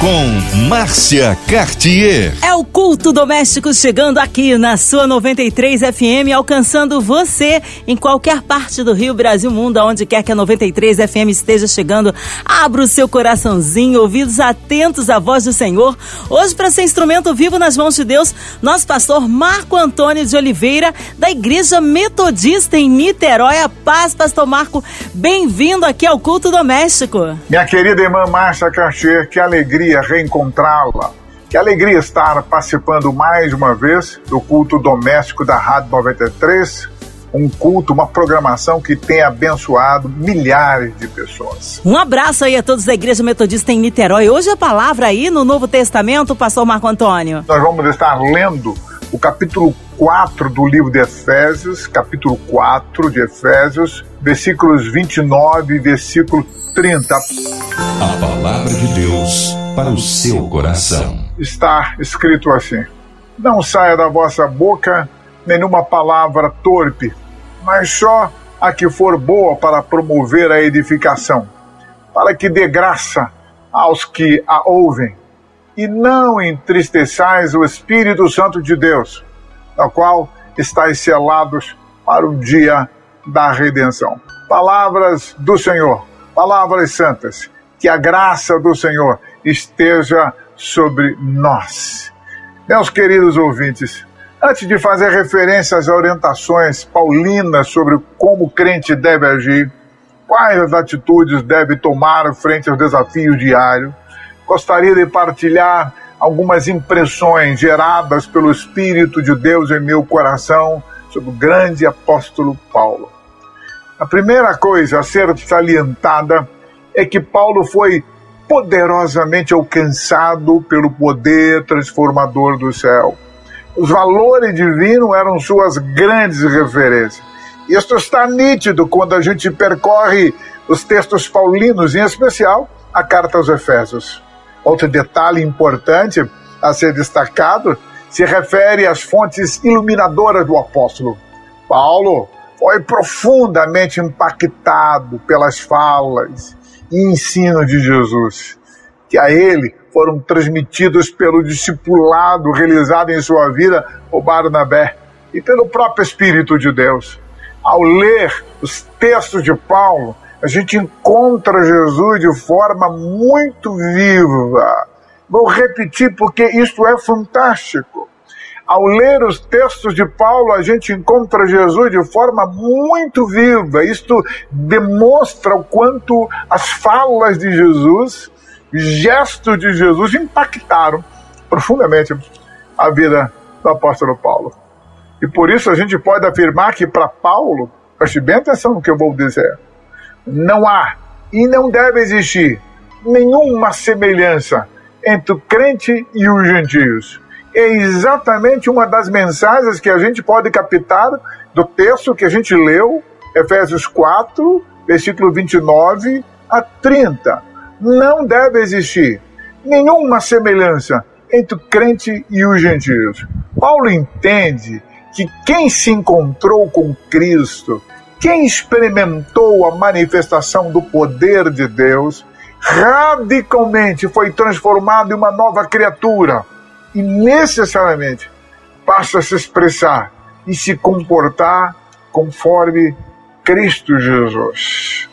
com Márcia Cartier. É o culto doméstico chegando aqui na sua 93 FM, alcançando você em qualquer parte do Rio, Brasil, mundo, aonde quer que a 93 FM esteja chegando. Abra o seu coraçãozinho, ouvidos atentos à voz do Senhor. Hoje, para ser instrumento vivo nas mãos de Deus, nosso pastor Marco Antônio de Oliveira, da Igreja Metodista em Niterói. A paz, pastor Marco. Bem-vindo aqui ao culto doméstico. Minha querida irmã Márcia Cartier, que alegria alegria reencontrá-la. Que alegria estar participando mais uma vez do culto doméstico da Rádio 93, um culto, uma programação que tem abençoado milhares de pessoas. Um abraço aí a todos da Igreja Metodista em Niterói. Hoje a palavra aí no Novo Testamento, pastor Marco Antônio. Nós vamos estar lendo o capítulo 4 do livro de Efésios, capítulo 4 de Efésios, versículos 29 e versículo 30. A palavra de Deus para o seu coração. Está escrito assim: Não saia da vossa boca nenhuma palavra torpe, mas só a que for boa para promover a edificação, para que dê graça aos que a ouvem. E não entristeçais o Espírito Santo de Deus, na qual estáis selados para o dia da redenção. Palavras do Senhor, palavras santas. Que a graça do Senhor esteja sobre nós. Meus queridos ouvintes, antes de fazer referência às orientações paulinas sobre como o crente deve agir, quais as atitudes deve tomar frente aos desafios diários, gostaria de partilhar algumas impressões geradas pelo Espírito de Deus em meu coração sobre o grande apóstolo Paulo. A primeira coisa a ser salientada é que Paulo foi poderosamente alcançado pelo poder transformador do céu. Os valores divinos eram suas grandes referências. Isso está nítido quando a gente percorre os textos paulinos, em especial a carta aos Efésios. Outro detalhe importante a ser destacado se refere às fontes iluminadoras do apóstolo. Paulo foi profundamente impactado pelas falas e ensino de Jesus, que a ele foram transmitidos pelo discipulado realizado em sua vida por Barnabé e pelo próprio Espírito de Deus. Ao ler os textos de Paulo, a gente encontra Jesus de forma muito viva. Vou repetir porque isso é fantástico. Ao ler os textos de Paulo, a gente encontra Jesus de forma muito viva. Isto demonstra o quanto as falas de Jesus, gestos de Jesus impactaram profundamente a vida do apóstolo Paulo. E por isso a gente pode afirmar que para Paulo, preste bem atenção no que eu vou dizer, não há e não deve existir nenhuma semelhança entre o crente e os gentios é exatamente uma das mensagens que a gente pode captar do texto que a gente leu, Efésios 4, versículo 29 a 30. Não deve existir nenhuma semelhança entre o crente e os gentios. Paulo entende que quem se encontrou com Cristo, quem experimentou a manifestação do poder de Deus, radicalmente foi transformado em uma nova criatura e necessariamente passa a se expressar e se comportar conforme Cristo Jesus.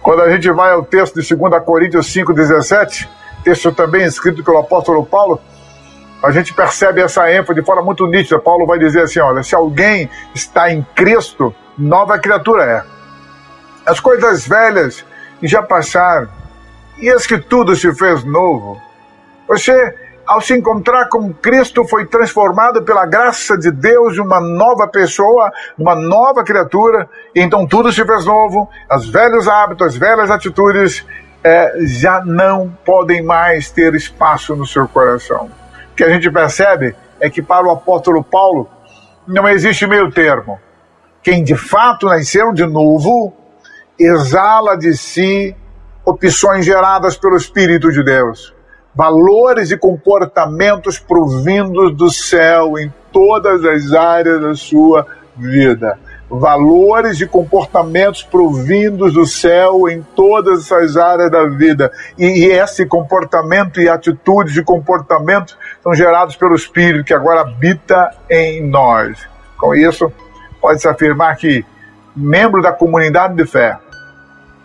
Quando a gente vai ao texto de 2 Coríntios 5,17, texto também escrito pelo apóstolo Paulo, a gente percebe essa ênfase de forma muito nítida. Paulo vai dizer assim: olha, se alguém está em Cristo, nova criatura é. As coisas velhas já passaram, e as que tudo se fez novo. Você ao se encontrar com Cristo, foi transformado pela graça de Deus em uma nova pessoa, uma nova criatura, e então tudo se fez novo, os velhos hábitos, as velhas atitudes é, já não podem mais ter espaço no seu coração. O que a gente percebe é que para o apóstolo Paulo não existe meio termo. Quem de fato nasceu de novo exala de si opções geradas pelo Espírito de Deus valores e comportamentos provindos do céu em todas as áreas da sua vida. Valores e comportamentos provindos do céu em todas essas áreas da vida. E, e esse comportamento e atitudes de comportamento são gerados pelo Espírito que agora habita em nós. Com isso, pode-se afirmar que membro da comunidade de fé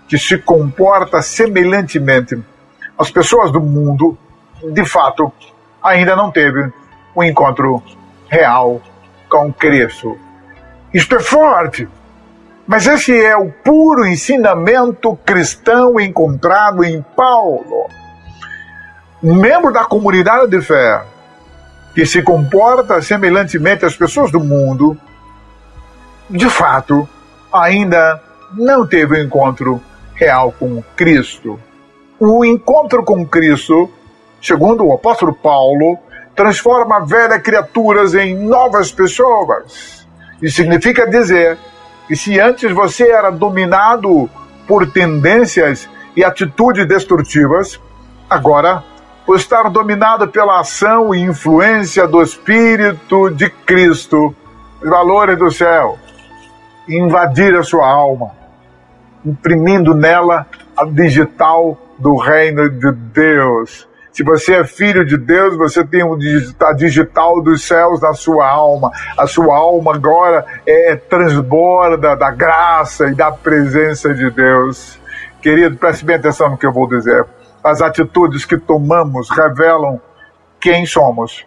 que se comporta semelhantemente às pessoas do mundo, de fato, ainda não teve um encontro real com Cristo. Isto é forte, mas esse é o puro ensinamento cristão encontrado em Paulo. Um membro da comunidade de fé que se comporta semelhantemente às pessoas do mundo, de fato, ainda não teve um encontro real com Cristo. O encontro com Cristo, segundo o apóstolo Paulo, transforma velhas criaturas em novas pessoas. Isso significa dizer que se antes você era dominado por tendências e atitudes destrutivas, agora, por estar dominado pela ação e influência do Espírito de Cristo, os valores do céu, invadir a sua alma, imprimindo nela a digital do reino de Deus. Se você é filho de Deus, você tem a digital dos céus na sua alma. A sua alma agora é transborda da graça e da presença de Deus. Querido, preste bem atenção no que eu vou dizer. As atitudes que tomamos revelam quem somos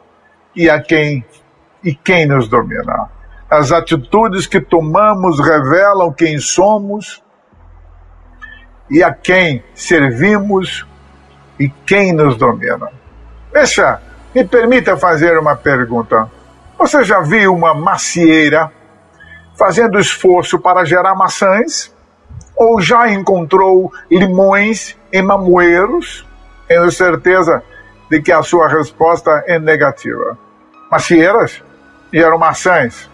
e a quem e quem nos domina. As atitudes que tomamos revelam quem somos e a quem servimos e quem nos domina. Deixa, me permita fazer uma pergunta. Você já viu uma macieira fazendo esforço para gerar maçãs? Ou já encontrou limões em mamoeiros? Tenho certeza de que a sua resposta é negativa. Macieiras geram maçãs.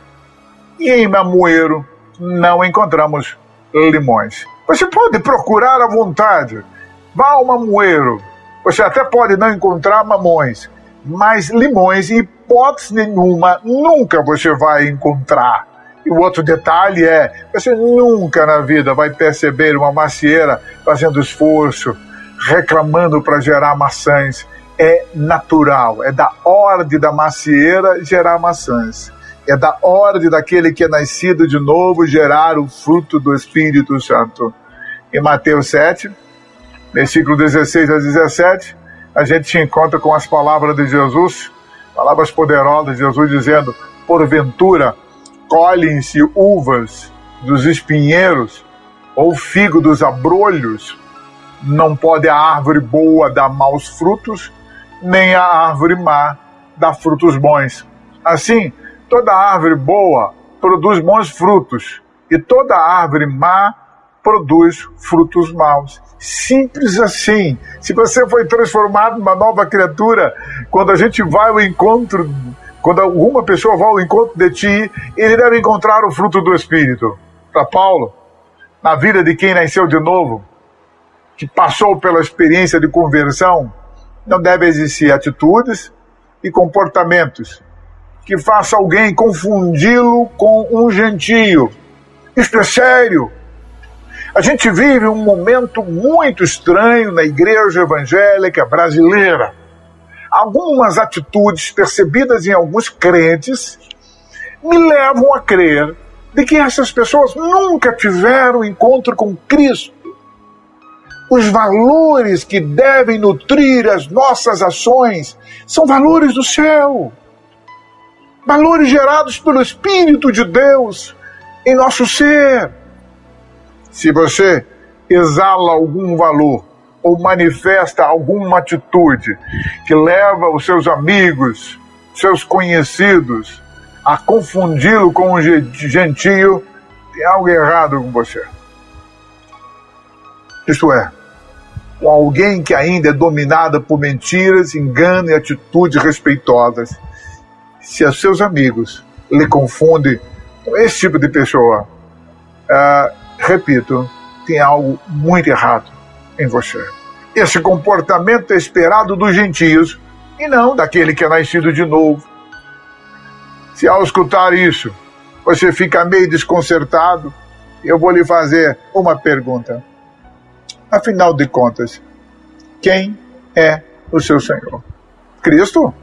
E em mamoeiro não encontramos limões. Você pode procurar à vontade. Vá ao mamoeiro. Você até pode não encontrar mamões, mas limões, em hipótese nenhuma, nunca você vai encontrar. E o outro detalhe é: você nunca na vida vai perceber uma macieira fazendo esforço, reclamando para gerar maçãs. É natural, é da ordem da macieira gerar maçãs. É da ordem daquele que é nascido de novo gerar o fruto do Espírito Santo. Em Mateus 7, versículo 16 a 17, a gente se encontra com as palavras de Jesus, palavras poderosas de Jesus dizendo: Porventura, colhem-se uvas dos espinheiros ou figo dos abrolhos, não pode a árvore boa dar maus frutos, nem a árvore má dar frutos bons. Assim, Toda árvore boa produz bons frutos, e toda árvore má produz frutos maus. Simples assim. Se você foi transformado numa nova criatura, quando a gente vai ao encontro, quando alguma pessoa vai ao encontro de ti, ele deve encontrar o fruto do Espírito. Para Paulo, na vida de quem nasceu de novo, que passou pela experiência de conversão, não deve existir atitudes e comportamentos que faça alguém confundi-lo com um gentio. Isto é sério. A gente vive um momento muito estranho na igreja evangélica brasileira. Algumas atitudes percebidas em alguns crentes me levam a crer de que essas pessoas nunca tiveram encontro com Cristo. Os valores que devem nutrir as nossas ações são valores do céu valores gerados pelo Espírito de Deus em nosso ser. Se você exala algum valor ou manifesta alguma atitude que leva os seus amigos, seus conhecidos, a confundi-lo com um gentio, tem algo errado com você. Isto é, com alguém que ainda é dominado por mentiras, engano e atitudes respeitosas se os seus amigos lhe confundem com esse tipo de pessoa, uh, repito, tem algo muito errado em você. Esse comportamento esperado dos gentios e não daquele que é nascido de novo. Se ao escutar isso você fica meio desconcertado, eu vou lhe fazer uma pergunta. Afinal de contas, quem é o seu Senhor? Cristo?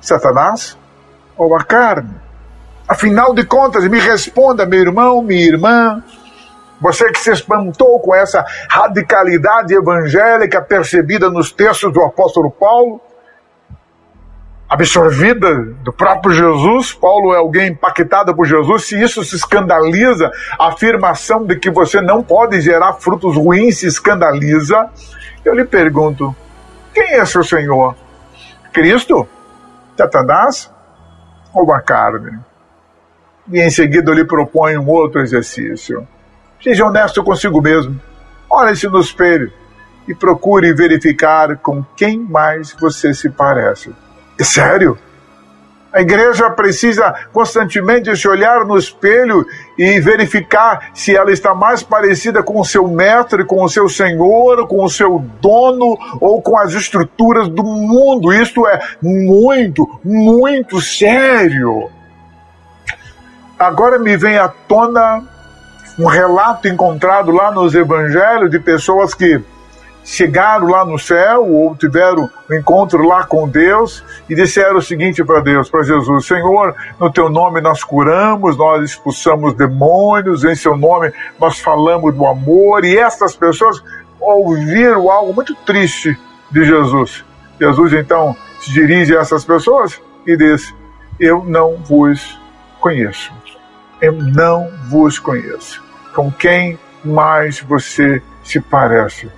Satanás? Ou a carne? Afinal de contas, me responda, meu irmão, minha irmã, você que se espantou com essa radicalidade evangélica percebida nos textos do apóstolo Paulo, absorvida do próprio Jesus, Paulo é alguém impactado por Jesus, se isso se escandaliza, a afirmação de que você não pode gerar frutos ruins se escandaliza, eu lhe pergunto: quem é seu Senhor? Cristo? Satanás? Ou a carne? E em seguida lhe proponho um outro exercício. Seja honesto consigo mesmo. Olhe-se no espelho e procure verificar com quem mais você se parece. É sério? A igreja precisa constantemente se olhar no espelho e verificar se ela está mais parecida com o seu mestre, com o seu senhor, com o seu dono ou com as estruturas do mundo. Isto é muito, muito sério. Agora me vem à tona um relato encontrado lá nos evangelhos de pessoas que chegaram lá no céu ou tiveram um encontro lá com Deus e disseram o seguinte para Deus, para Jesus: Senhor, no teu nome nós curamos, nós expulsamos demônios, em seu nome nós falamos do amor. E estas pessoas ouviram algo muito triste de Jesus. Jesus então se dirige a essas pessoas e diz: Eu não vos conheço eu não vos conheço. Com quem mais você se parece?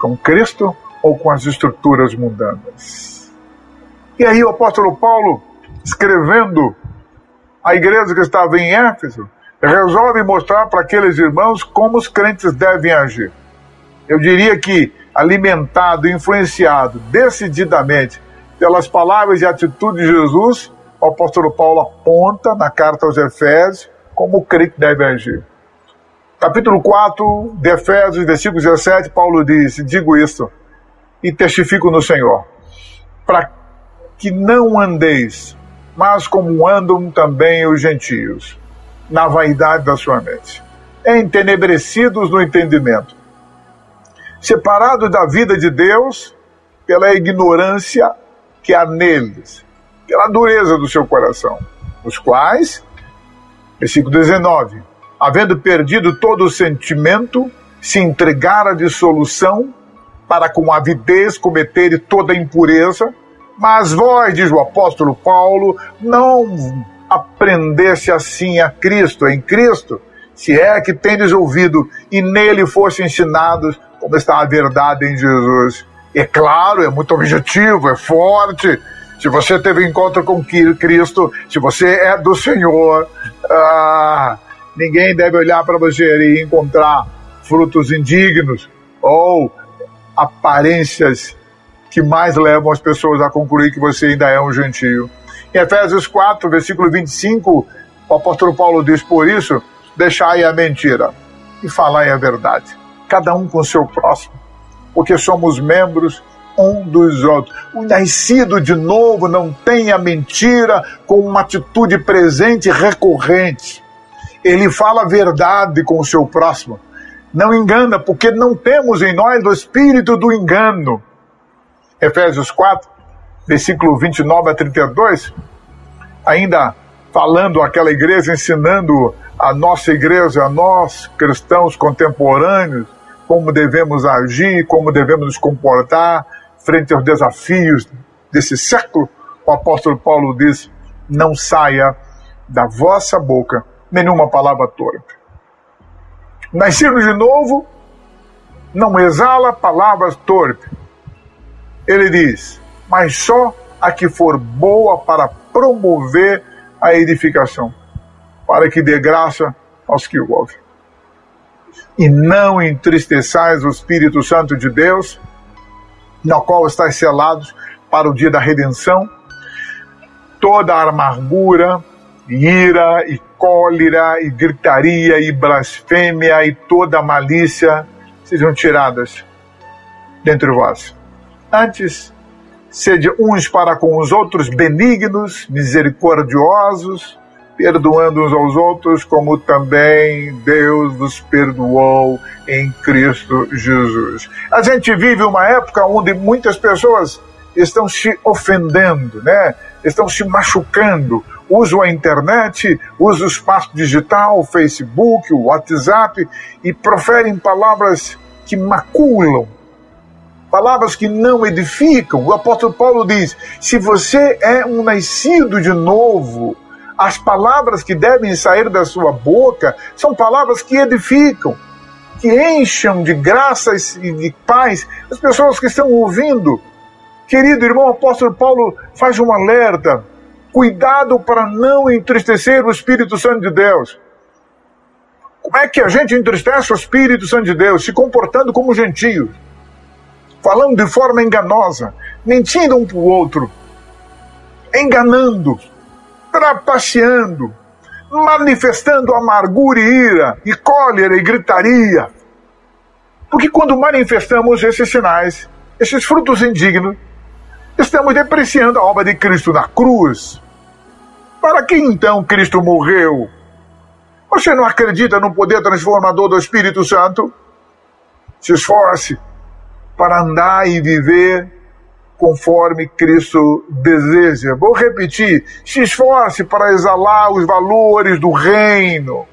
Com Cristo ou com as estruturas mundanas? E aí o apóstolo Paulo, escrevendo a igreja que estava em Éfeso, resolve mostrar para aqueles irmãos como os crentes devem agir. Eu diria que alimentado, influenciado decididamente pelas palavras e atitudes de Jesus, o apóstolo Paulo aponta na carta aos Efésios como o crente deve agir. Capítulo 4 de Efésios, versículo 17, Paulo diz: Digo isto e testifico no Senhor, para que não andeis, mas como andam também os gentios, na vaidade da sua mente, entenebrecidos no entendimento, separados da vida de Deus pela ignorância que há neles, pela dureza do seu coração, os quais Versículo 19. Havendo perdido todo o sentimento, se entregar à dissolução, para com avidez cometer toda impureza. Mas vós, diz o apóstolo Paulo, não aprendesse assim a Cristo, em Cristo, se é que tendes ouvido e nele fosse ensinados como está a verdade em Jesus. É claro, é muito objetivo, é forte, se você teve encontro com Cristo, se você é do Senhor, ah, ninguém deve olhar para você e encontrar frutos indignos ou aparências que mais levam as pessoas a concluir que você ainda é um gentio. Em Efésios 4, versículo 25, o apóstolo Paulo diz: Por isso, deixai a mentira e falai a verdade, cada um com o seu próximo, porque somos membros um dos outros. O nascido de novo não tem a mentira com uma atitude presente e recorrente. Ele fala a verdade com o seu próximo. Não engana, porque não temos em nós o espírito do engano. Efésios 4, versículo 29 a 32, ainda falando àquela igreja, ensinando a nossa igreja, a nós cristãos contemporâneos, como devemos agir, como devemos nos comportar, frente aos desafios desse século, o apóstolo Paulo diz: não saia da vossa boca nenhuma palavra torpe. Nascido de novo, não exala palavras torpes. Ele diz: mas só a que for boa para promover a edificação, para que dê graça aos que o ouvem. E não entristeçais o Espírito Santo de Deus, na qual estáis selados para o dia da redenção. Toda a amargura, ira e cólera e gritaria e blasfêmia e toda malícia sejam tiradas dentre vós. Antes, sede uns para com os outros benignos, misericordiosos, perdoando uns aos outros, como também Deus vos perdoou em Cristo Jesus. A gente vive uma época onde muitas pessoas estão se ofendendo, né? estão se machucando, usam a internet, usam o espaço digital, o Facebook, o WhatsApp e proferem palavras que maculam, palavras que não edificam. O apóstolo Paulo diz: se você é um nascido de novo, as palavras que devem sair da sua boca são palavras que edificam, que encham de graças e de paz as pessoas que estão ouvindo. Querido irmão, apóstolo Paulo faz um alerta. Cuidado para não entristecer o Espírito Santo de Deus. Como é que a gente entristece o Espírito Santo de Deus? Se comportando como gentios, falando de forma enganosa, mentindo um para o outro, enganando, trapaceando, manifestando amargura e ira, e cólera e gritaria. Porque quando manifestamos esses sinais, esses frutos indignos, estamos depreciando a obra de Cristo na cruz. Para que então Cristo morreu? Você não acredita no poder transformador do Espírito Santo? Se esforce para andar e viver conforme Cristo deseja. Vou repetir: se esforce para exalar os valores do reino.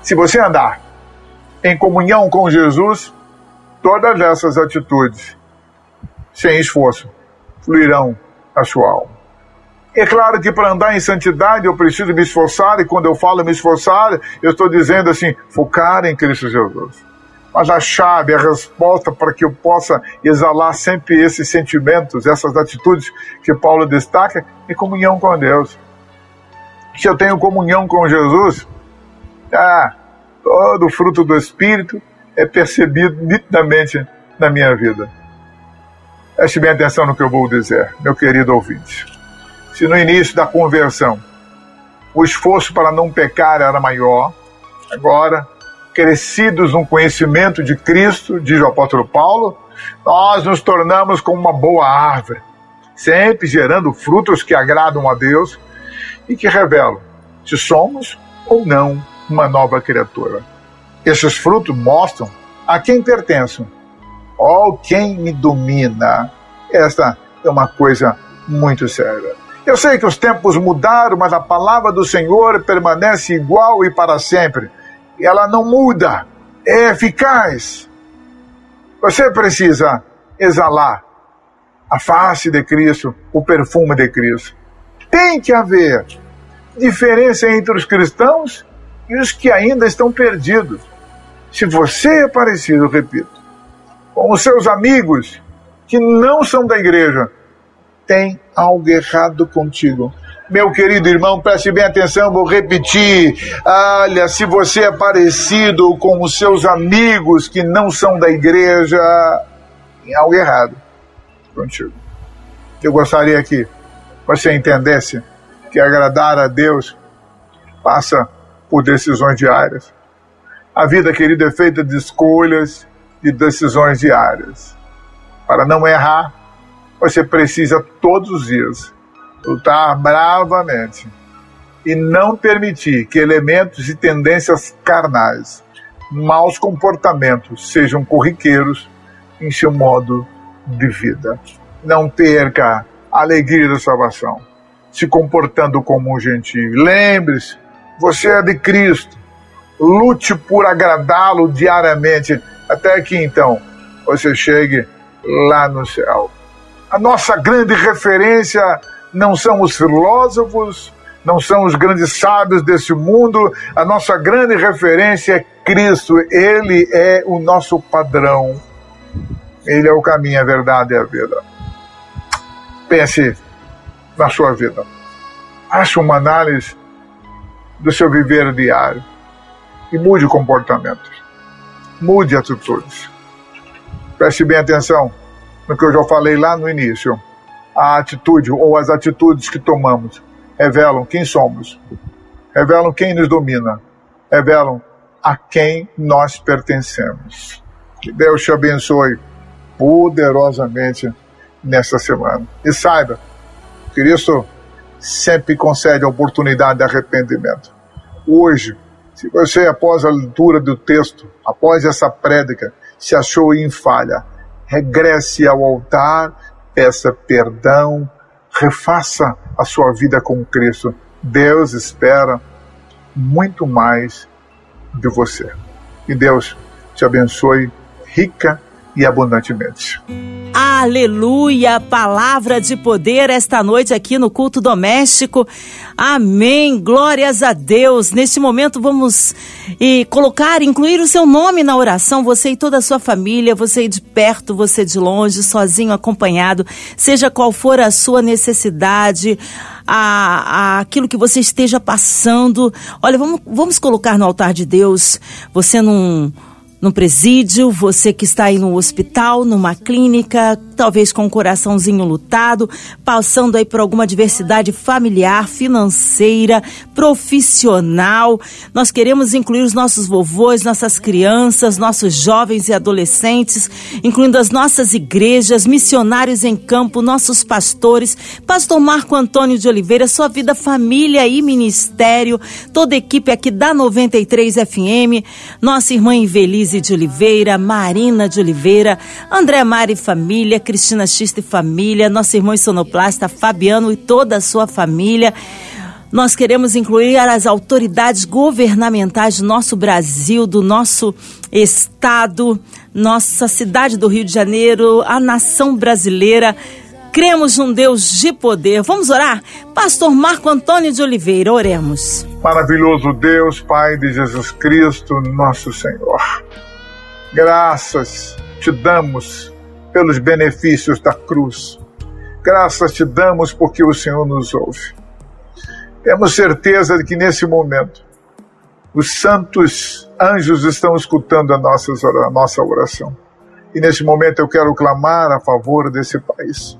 Se você andar em comunhão com Jesus, todas essas atitudes, sem esforço, fluirão a sua alma. É claro que para andar em santidade eu preciso me esforçar, e quando eu falo me esforçar, eu estou dizendo assim: focar em Cristo Jesus mas a chave, a resposta para que eu possa exalar sempre esses sentimentos, essas atitudes que Paulo destaca, é comunhão com Deus. Se eu tenho comunhão com Jesus, ah, todo o fruto do Espírito é percebido nitidamente na minha vida. Preste bem atenção no que eu vou dizer, meu querido ouvinte. Se no início da conversão o esforço para não pecar era maior, agora crescidos no conhecimento de Cristo, diz o apóstolo Paulo, nós nos tornamos como uma boa árvore, sempre gerando frutos que agradam a Deus e que revelam se somos ou não uma nova criatura. Esses frutos mostram a quem pertenço ou quem me domina. Esta é uma coisa muito séria. Eu sei que os tempos mudaram, mas a palavra do Senhor permanece igual e para sempre ela não muda, é eficaz. Você precisa exalar a face de Cristo, o perfume de Cristo. Tem que haver diferença entre os cristãos e os que ainda estão perdidos. Se você é parecido, repito, com os seus amigos que não são da igreja, tem algo errado contigo. Meu querido irmão, preste bem atenção, vou repetir. Olha, se você é parecido com os seus amigos que não são da igreja, tem algo errado contigo. Eu gostaria que você entendesse que agradar a Deus passa por decisões diárias. A vida, querido, é feita de escolhas, de decisões diárias. Para não errar, você precisa todos os dias lutar bravamente e não permitir que elementos e tendências carnais, maus comportamentos sejam corriqueiros em seu modo de vida. Não perca a alegria da salvação, se comportando como um gentio. Lembre-se, você é de Cristo. Lute por agradá-lo diariamente, até que então você chegue lá no céu. A nossa grande referência não são os filósofos, não são os grandes sábios desse mundo, a nossa grande referência é Cristo, Ele é o nosso padrão, Ele é o caminho, a verdade e a vida. Pense na sua vida, faça uma análise do seu viver diário e mude comportamentos, mude atitudes. Preste bem atenção no que eu já falei lá no início a atitude ou as atitudes que tomamos revelam quem somos, revelam quem nos domina, revelam a quem nós pertencemos. Que Deus te abençoe poderosamente nesta semana. E saiba, Cristo sempre concede a oportunidade de arrependimento. Hoje, se você, após a leitura do texto, após essa prédica, se achou em falha, regresse ao altar, peça perdão, refaça a sua vida com Cristo. Deus espera muito mais de você. E Deus te abençoe rica e abundantemente. Aleluia! Palavra de poder esta noite aqui no culto doméstico. Amém! Glórias a Deus! Neste momento vamos e colocar, incluir o seu nome na oração, você e toda a sua família, você de perto, você de longe, sozinho, acompanhado, seja qual for a sua necessidade, a, a aquilo que você esteja passando. Olha, vamos, vamos colocar no altar de Deus, você num num presídio, você que está aí no hospital, numa clínica, talvez com o um coraçãozinho lutado, passando aí por alguma adversidade familiar, financeira, profissional. Nós queremos incluir os nossos vovôs, nossas crianças, nossos jovens e adolescentes, incluindo as nossas igrejas, missionários em campo, nossos pastores, pastor Marco Antônio de Oliveira, sua vida, família e ministério, toda a equipe aqui da 93 FM, nossa irmã Invelise De Oliveira, Marina de Oliveira, André Mari Família, Cristina Xista e Família, nosso irmão sonoplasta Fabiano e toda a sua família. Nós queremos incluir as autoridades governamentais do nosso Brasil, do nosso estado, nossa cidade do Rio de Janeiro, a nação brasileira. Cremos num Deus de poder. Vamos orar? Pastor Marco Antônio de Oliveira, oremos. Maravilhoso Deus, Pai de Jesus Cristo, nosso Senhor. Graças te damos pelos benefícios da cruz. Graças te damos porque o Senhor nos ouve. Temos certeza de que nesse momento os santos anjos estão escutando a, nossas, a nossa oração. E nesse momento eu quero clamar a favor desse país.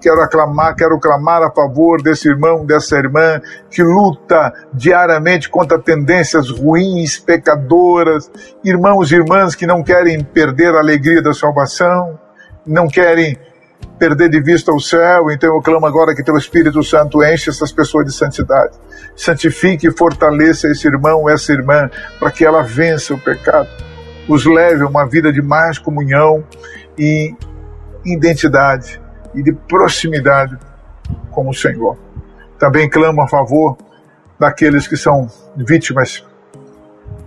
Quero aclamar, quero clamar a favor desse irmão, dessa irmã que luta diariamente contra tendências ruins, pecadoras, irmãos e irmãs que não querem perder a alegria da salvação, não querem perder de vista o céu, então eu clamo agora que teu Espírito Santo enche essas pessoas de santidade. Santifique e fortaleça esse irmão, essa irmã, para que ela vença o pecado, os leve a uma vida de mais comunhão e identidade e de proximidade com o Senhor. Também clamo a favor daqueles que são vítimas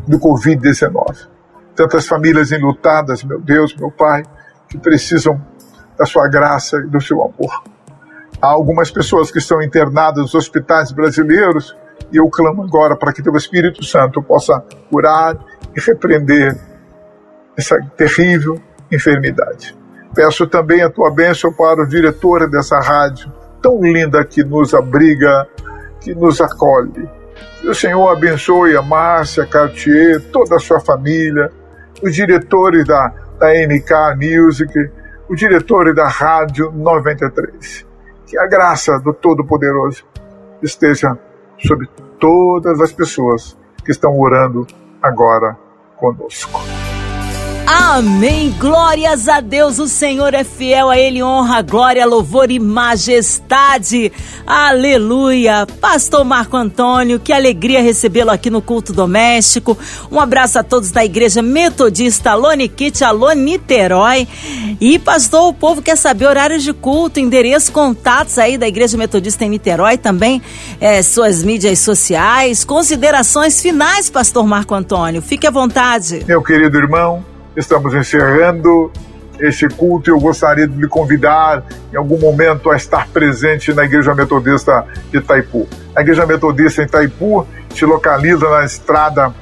do Covid-19. Tantas famílias enlutadas, meu Deus, meu Pai, que precisam da sua graça e do seu amor. Há algumas pessoas que estão internadas nos hospitais brasileiros e eu clamo agora para que teu Espírito Santo possa curar e repreender essa terrível enfermidade. Peço também a tua bênção para o diretor dessa rádio, tão linda que nos abriga, que nos acolhe. Que o Senhor abençoe a Márcia, Cartier, toda a sua família, os diretores da, da Music, os diretores da Rádio 93. Que a graça do Todo-Poderoso esteja sobre todas as pessoas que estão orando agora conosco. Amém. Glórias a Deus. O Senhor é fiel a Ele. Honra, glória, louvor e majestade. Aleluia. Pastor Marco Antônio, que alegria recebê-lo aqui no culto doméstico. Um abraço a todos da Igreja Metodista Kit, Alone Niterói. E, pastor, o povo quer saber horários de culto, endereço, contatos aí da Igreja Metodista em Niterói, também é, suas mídias sociais. Considerações finais, pastor Marco Antônio. Fique à vontade. Meu querido irmão, Estamos encerrando este culto e eu gostaria de lhe convidar em algum momento a estar presente na Igreja Metodista de Itaipu. A Igreja Metodista em Itaipu se localiza na estrada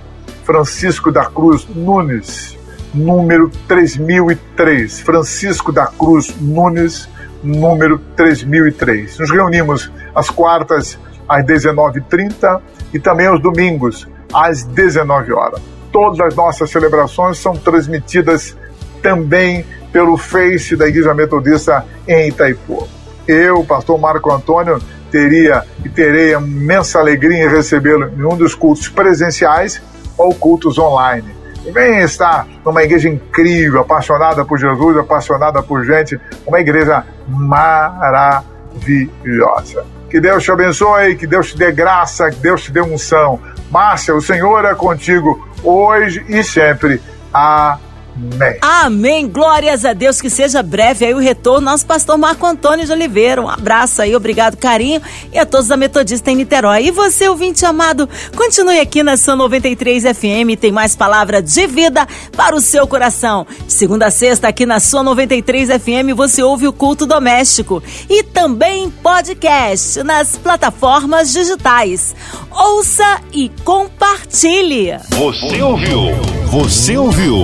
Francisco da Cruz Nunes, número 3003. Francisco da Cruz Nunes, número 3003. Nos reunimos às quartas às 19h30 e também aos domingos às 19 horas todas as nossas celebrações são transmitidas também pelo Face da Igreja Metodista em Itaipu. Eu, pastor Marco Antônio, teria e terei imensa alegria em recebê-lo em um dos cultos presenciais ou cultos online. Vem estar numa igreja incrível, apaixonada por Jesus, apaixonada por gente, uma igreja maravilhosa. Que Deus te abençoe, que Deus te dê graça, que Deus te dê unção. Márcia, o Senhor é contigo hoje e sempre. Amém. Amém. Amém. Glórias a Deus que seja breve aí o retorno. Nosso pastor Marco Antônio de Oliveira. Um abraço aí, obrigado, carinho. E a todos da Metodista em Niterói. E você, ouvinte amado, continue aqui na sua 93 FM. Tem mais palavra de vida para o seu coração. De segunda a sexta, aqui na sua 93 FM, você ouve o culto doméstico. E também podcast nas plataformas digitais. Ouça e compartilhe. Você ouviu? Você ouviu?